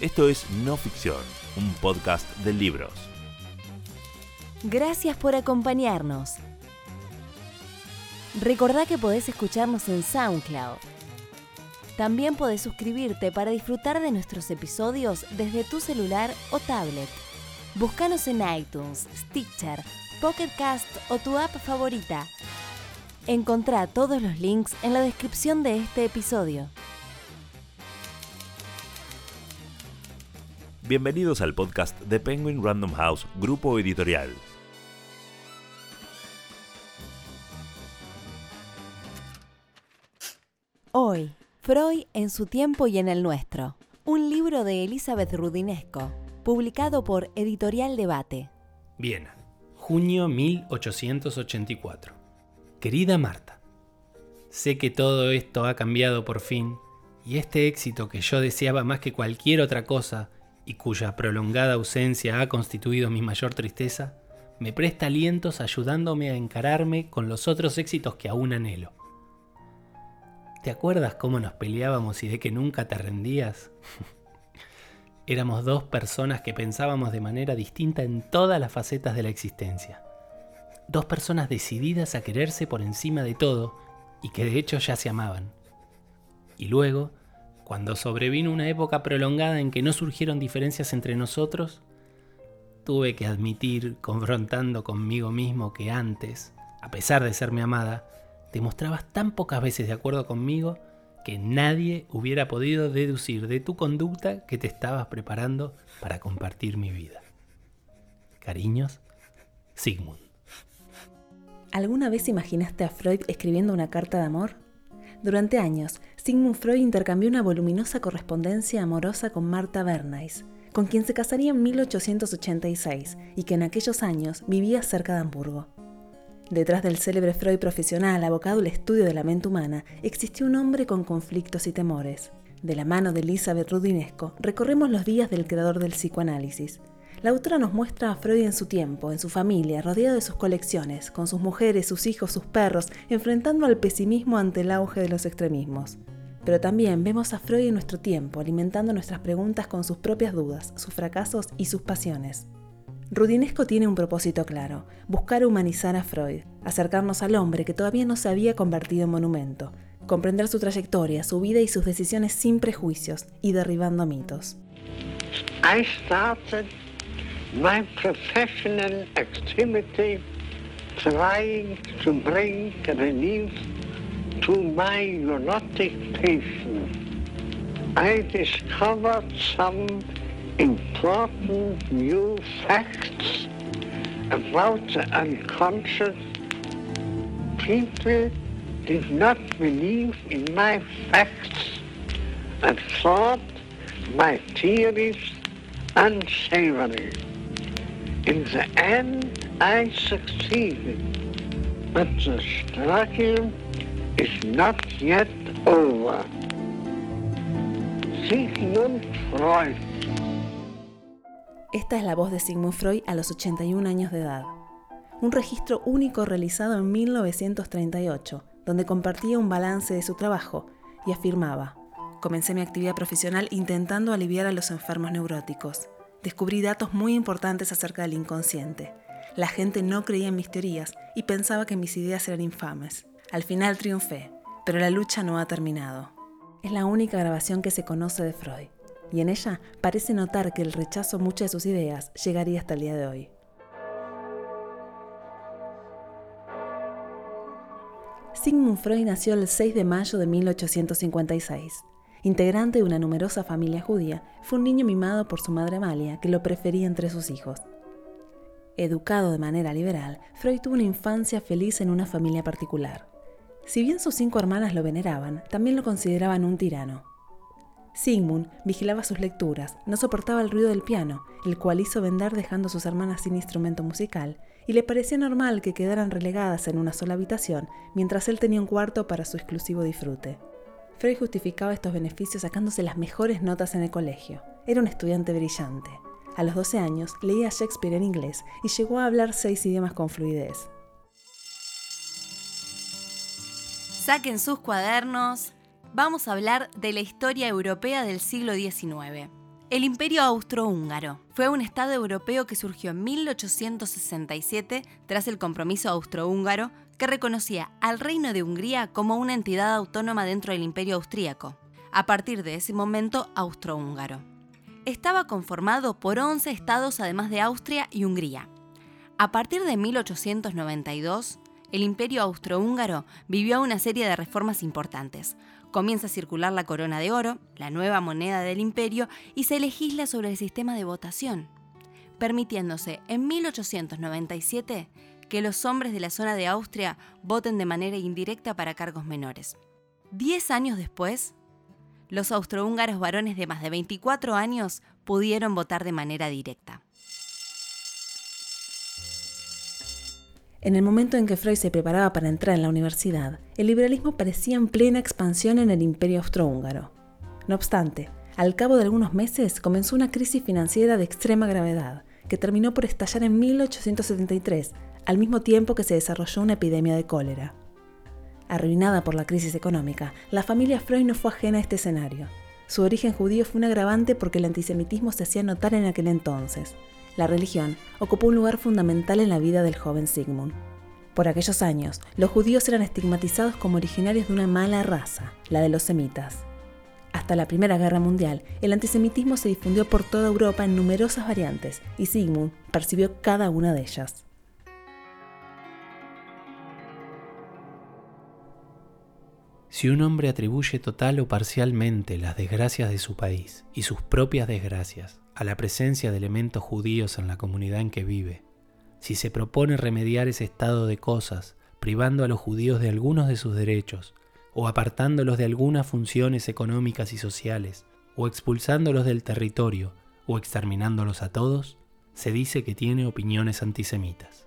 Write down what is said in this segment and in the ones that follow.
Esto es No Ficción, un podcast de libros. Gracias por acompañarnos. Recordá que podés escucharnos en SoundCloud. También podés suscribirte para disfrutar de nuestros episodios desde tu celular o tablet. Búscanos en iTunes, Stitcher, Pocket Cast o tu app favorita. Encontrá todos los links en la descripción de este episodio. Bienvenidos al podcast de Penguin Random House, grupo editorial. Hoy, Freud en su tiempo y en el nuestro. Un libro de Elizabeth Rudinesco, publicado por Editorial Debate. Viena, junio 1884. Querida Marta, sé que todo esto ha cambiado por fin y este éxito que yo deseaba más que cualquier otra cosa y cuya prolongada ausencia ha constituido mi mayor tristeza, me presta alientos ayudándome a encararme con los otros éxitos que aún anhelo. ¿Te acuerdas cómo nos peleábamos y de que nunca te rendías? Éramos dos personas que pensábamos de manera distinta en todas las facetas de la existencia. Dos personas decididas a quererse por encima de todo y que de hecho ya se amaban. Y luego, cuando sobrevino una época prolongada en que no surgieron diferencias entre nosotros, tuve que admitir, confrontando conmigo mismo, que antes, a pesar de ser mi amada, te mostrabas tan pocas veces de acuerdo conmigo que nadie hubiera podido deducir de tu conducta que te estabas preparando para compartir mi vida. Cariños, Sigmund. ¿Alguna vez imaginaste a Freud escribiendo una carta de amor? Durante años, Sigmund Freud intercambió una voluminosa correspondencia amorosa con Martha Bernays, con quien se casaría en 1886 y que en aquellos años vivía cerca de Hamburgo. Detrás del célebre Freud profesional abocado al estudio de la mente humana, existió un hombre con conflictos y temores. De la mano de Elizabeth Rudinesco, recorremos los días del creador del psicoanálisis. La autora nos muestra a Freud en su tiempo, en su familia, rodeado de sus colecciones, con sus mujeres, sus hijos, sus perros, enfrentando al pesimismo ante el auge de los extremismos. Pero también vemos a Freud en nuestro tiempo, alimentando nuestras preguntas con sus propias dudas, sus fracasos y sus pasiones. Rudinesco tiene un propósito claro, buscar humanizar a Freud, acercarnos al hombre que todavía no se había convertido en monumento, comprender su trayectoria, su vida y sus decisiones sin prejuicios y derribando mitos. To my neurotic patient. I discovered some important new facts about the unconscious. People did not believe in my facts and thought my theories unsavory. In the end, I succeeded, but the struggle not yet over. Sigmund Freud Esta es la voz de Sigmund Freud a los 81 años de edad. Un registro único realizado en 1938, donde compartía un balance de su trabajo y afirmaba, comencé mi actividad profesional intentando aliviar a los enfermos neuróticos. Descubrí datos muy importantes acerca del inconsciente. La gente no creía en mis teorías y pensaba que mis ideas eran infames. Al final triunfé, pero la lucha no ha terminado. Es la única grabación que se conoce de Freud y en ella parece notar que el rechazo a muchas de sus ideas llegaría hasta el día de hoy. Sigmund Freud nació el 6 de mayo de 1856. Integrante de una numerosa familia judía, fue un niño mimado por su madre Amalia, que lo prefería entre sus hijos. Educado de manera liberal, Freud tuvo una infancia feliz en una familia particular. Si bien sus cinco hermanas lo veneraban, también lo consideraban un tirano. Sigmund vigilaba sus lecturas, no soportaba el ruido del piano, el cual hizo vender dejando a sus hermanas sin instrumento musical, y le parecía normal que quedaran relegadas en una sola habitación mientras él tenía un cuarto para su exclusivo disfrute. Freud justificaba estos beneficios sacándose las mejores notas en el colegio. Era un estudiante brillante. A los 12 años leía Shakespeare en inglés y llegó a hablar seis idiomas con fluidez. Saquen sus cuadernos, vamos a hablar de la historia europea del siglo XIX. El Imperio Austrohúngaro fue un Estado europeo que surgió en 1867 tras el compromiso austrohúngaro que reconocía al Reino de Hungría como una entidad autónoma dentro del Imperio Austríaco, a partir de ese momento austrohúngaro. Estaba conformado por 11 estados además de Austria y Hungría. A partir de 1892, el Imperio Austrohúngaro vivió una serie de reformas importantes, comienza a circular la corona de oro, la nueva moneda del imperio, y se legisla sobre el sistema de votación, permitiéndose en 1897 que los hombres de la zona de Austria voten de manera indirecta para cargos menores. Diez años después, los austrohúngaros varones de más de 24 años pudieron votar de manera directa. En el momento en que Freud se preparaba para entrar en la universidad, el liberalismo parecía en plena expansión en el imperio austrohúngaro. No obstante, al cabo de algunos meses comenzó una crisis financiera de extrema gravedad, que terminó por estallar en 1873, al mismo tiempo que se desarrolló una epidemia de cólera. Arruinada por la crisis económica, la familia Freud no fue ajena a este escenario. Su origen judío fue un agravante porque el antisemitismo se hacía notar en aquel entonces, la religión ocupó un lugar fundamental en la vida del joven Sigmund. Por aquellos años, los judíos eran estigmatizados como originarios de una mala raza, la de los semitas. Hasta la Primera Guerra Mundial, el antisemitismo se difundió por toda Europa en numerosas variantes y Sigmund percibió cada una de ellas. Si un hombre atribuye total o parcialmente las desgracias de su país y sus propias desgracias a la presencia de elementos judíos en la comunidad en que vive, si se propone remediar ese estado de cosas, privando a los judíos de algunos de sus derechos, o apartándolos de algunas funciones económicas y sociales, o expulsándolos del territorio, o exterminándolos a todos, se dice que tiene opiniones antisemitas.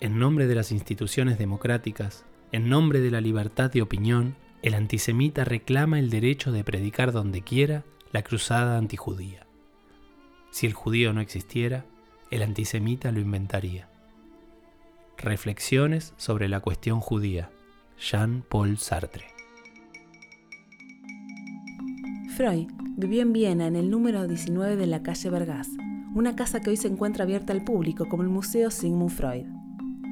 En nombre de las instituciones democráticas, en nombre de la libertad de opinión, el antisemita reclama el derecho de predicar donde quiera la cruzada antijudía. Si el judío no existiera, el antisemita lo inventaría. Reflexiones sobre la cuestión judía. Jean-Paul Sartre. Freud vivió en Viena en el número 19 de la calle Vergas, una casa que hoy se encuentra abierta al público como el Museo Sigmund Freud.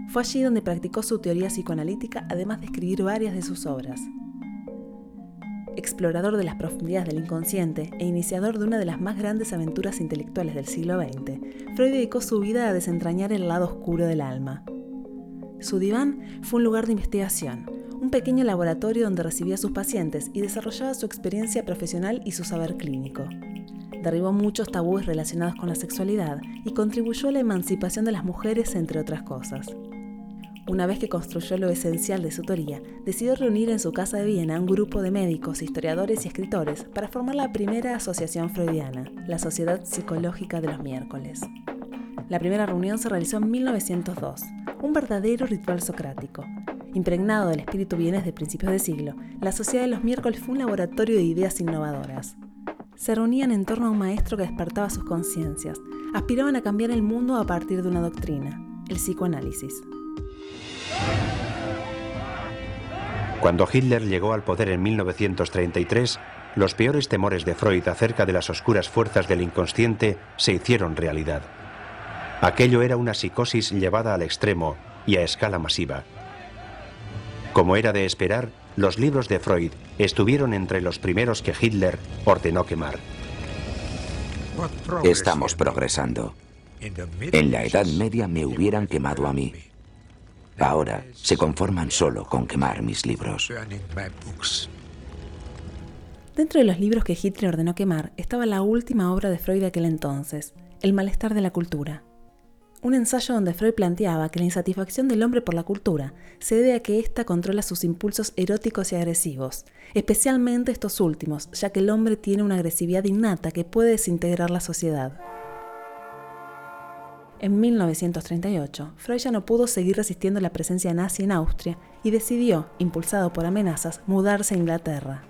Fue allí donde practicó su teoría psicoanalítica, además de escribir varias de sus obras explorador de las profundidades del inconsciente e iniciador de una de las más grandes aventuras intelectuales del siglo XX, Freud dedicó su vida a desentrañar el lado oscuro del alma. Su diván fue un lugar de investigación, un pequeño laboratorio donde recibía a sus pacientes y desarrollaba su experiencia profesional y su saber clínico. Derribó muchos tabúes relacionados con la sexualidad y contribuyó a la emancipación de las mujeres, entre otras cosas. Una vez que construyó lo esencial de su teoría, decidió reunir en su casa de Viena un grupo de médicos, historiadores y escritores para formar la primera asociación freudiana, la Sociedad Psicológica de los Miércoles. La primera reunión se realizó en 1902, un verdadero ritual socrático. Impregnado del espíritu vienes de principios de siglo, la Sociedad de los Miércoles fue un laboratorio de ideas innovadoras. Se reunían en torno a un maestro que despertaba sus conciencias, aspiraban a cambiar el mundo a partir de una doctrina, el psicoanálisis. Cuando Hitler llegó al poder en 1933, los peores temores de Freud acerca de las oscuras fuerzas del inconsciente se hicieron realidad. Aquello era una psicosis llevada al extremo y a escala masiva. Como era de esperar, los libros de Freud estuvieron entre los primeros que Hitler ordenó quemar. Estamos progresando. En la Edad Media me hubieran quemado a mí. Ahora se conforman solo con quemar mis libros. Dentro de los libros que Hitler ordenó quemar estaba la última obra de Freud de aquel entonces, El malestar de la cultura. Un ensayo donde Freud planteaba que la insatisfacción del hombre por la cultura se debe a que ésta controla sus impulsos eróticos y agresivos, especialmente estos últimos, ya que el hombre tiene una agresividad innata que puede desintegrar la sociedad. En 1938, Freud ya no pudo seguir resistiendo la presencia nazi en Austria y decidió, impulsado por amenazas, mudarse a Inglaterra.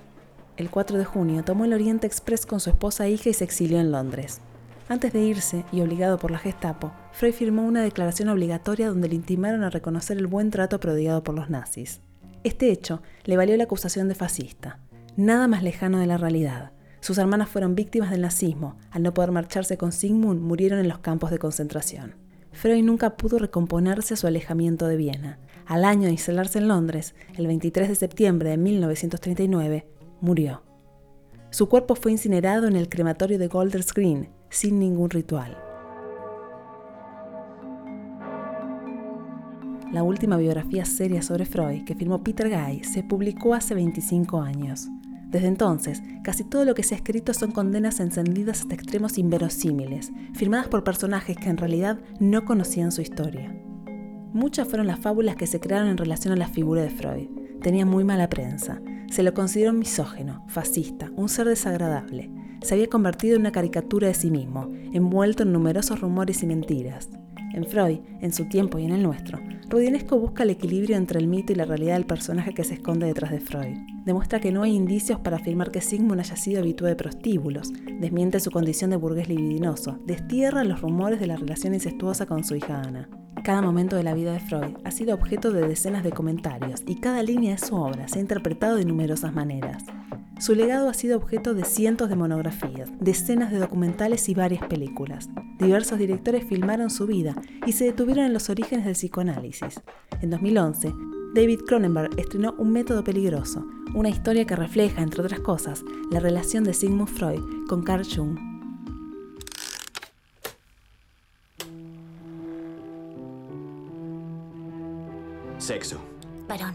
El 4 de junio tomó el Oriente Express con su esposa e hija y se exilió en Londres. Antes de irse, y obligado por la Gestapo, Freud firmó una declaración obligatoria donde le intimaron a reconocer el buen trato prodigado por los nazis. Este hecho le valió la acusación de fascista, nada más lejano de la realidad. Sus hermanas fueron víctimas del nazismo. Al no poder marcharse con Sigmund, murieron en los campos de concentración. Freud nunca pudo recomponerse a su alejamiento de Viena. Al año de instalarse en Londres, el 23 de septiembre de 1939, murió. Su cuerpo fue incinerado en el crematorio de Golders Green, sin ningún ritual. La última biografía seria sobre Freud que firmó Peter Guy se publicó hace 25 años. Desde entonces, casi todo lo que se ha escrito son condenas encendidas hasta extremos inverosímiles, firmadas por personajes que en realidad no conocían su historia. Muchas fueron las fábulas que se crearon en relación a la figura de Freud. Tenía muy mala prensa. Se lo consideró misógeno, fascista, un ser desagradable. Se había convertido en una caricatura de sí mismo, envuelto en numerosos rumores y mentiras. En Freud, en su tiempo y en el nuestro, Rudinesco busca el equilibrio entre el mito y la realidad del personaje que se esconde detrás de Freud. Demuestra que no hay indicios para afirmar que Sigmund haya sido habitué de prostíbulos, desmiente su condición de burgués libidinoso, destierra los rumores de la relación incestuosa con su hija Ana. Cada momento de la vida de Freud ha sido objeto de decenas de comentarios y cada línea de su obra se ha interpretado de numerosas maneras. Su legado ha sido objeto de cientos de monografías, decenas de documentales y varias películas. Diversos directores filmaron su vida y se detuvieron en los orígenes del psicoanálisis. En 2011, David Cronenberg estrenó Un método peligroso, una historia que refleja, entre otras cosas, la relación de Sigmund Freud con Carl Jung. Sexo. Varón.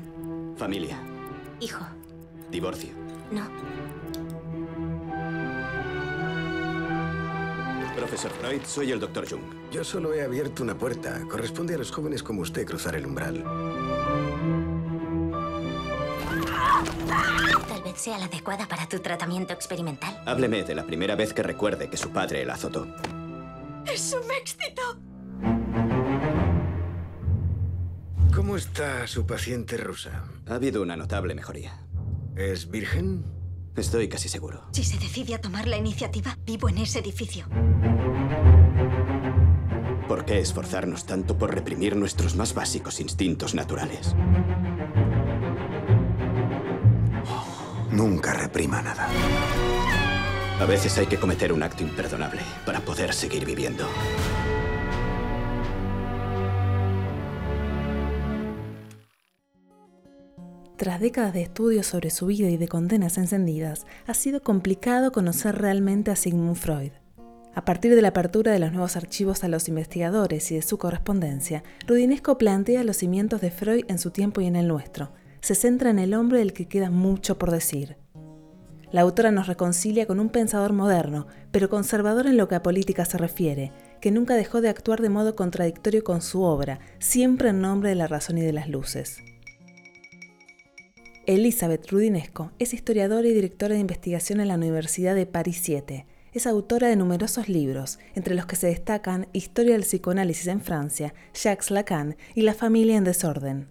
Familia. Hijo. Divorcio. No. Profesor Freud, soy el Dr. Jung. Yo solo he abierto una puerta. Corresponde a los jóvenes como usted cruzar el umbral. Tal vez sea la adecuada para tu tratamiento experimental. Hábleme de la primera vez que recuerde que su padre la azotó. ¡Eso me excitó! ¿Cómo está su paciente rusa? Ha habido una notable mejoría. ¿Es virgen? Estoy casi seguro. Si se decide a tomar la iniciativa, vivo en ese edificio. ¿Por qué esforzarnos tanto por reprimir nuestros más básicos instintos naturales? Nunca reprima nada. A veces hay que cometer un acto imperdonable para poder seguir viviendo. Tras décadas de estudios sobre su vida y de condenas encendidas, ha sido complicado conocer realmente a Sigmund Freud. A partir de la apertura de los nuevos archivos a los investigadores y de su correspondencia, Rudinesco plantea los cimientos de Freud en su tiempo y en el nuestro. Se centra en el hombre del que queda mucho por decir. La autora nos reconcilia con un pensador moderno, pero conservador en lo que a política se refiere, que nunca dejó de actuar de modo contradictorio con su obra, siempre en nombre de la razón y de las luces. Elizabeth Rudinesco es historiadora y directora de investigación en la Universidad de París 7. Es autora de numerosos libros, entre los que se destacan Historia del psicoanálisis en Francia, Jacques Lacan y La familia en desorden.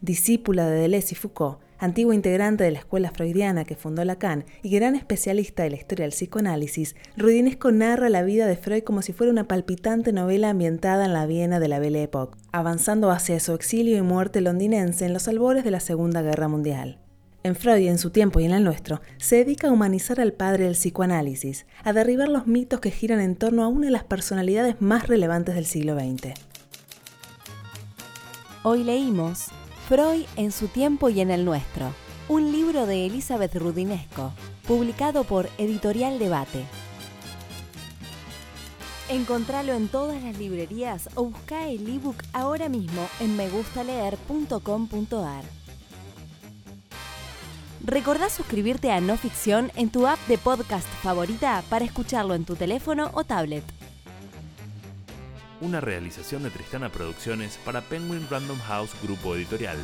Discípula de Deleuze y Foucault, antigua integrante de la escuela freudiana que fundó Lacan y gran especialista de la historia del psicoanálisis, Rudinesco narra la vida de Freud como si fuera una palpitante novela ambientada en la Viena de la Belle Époque, avanzando hacia su exilio y muerte londinense en los albores de la Segunda Guerra Mundial. En Freud, en su tiempo y en el nuestro, se dedica a humanizar al padre del psicoanálisis, a derribar los mitos que giran en torno a una de las personalidades más relevantes del siglo XX. Hoy leímos Freud en su tiempo y en el nuestro, un libro de Elizabeth Rudinesco, publicado por Editorial Debate. Encontralo en todas las librerías o busca el ebook ahora mismo en megustaleer.com.ar. Recordá suscribirte a No Ficción en tu app de podcast favorita para escucharlo en tu teléfono o tablet. Una realización de Tristana Producciones para Penguin Random House Grupo Editorial.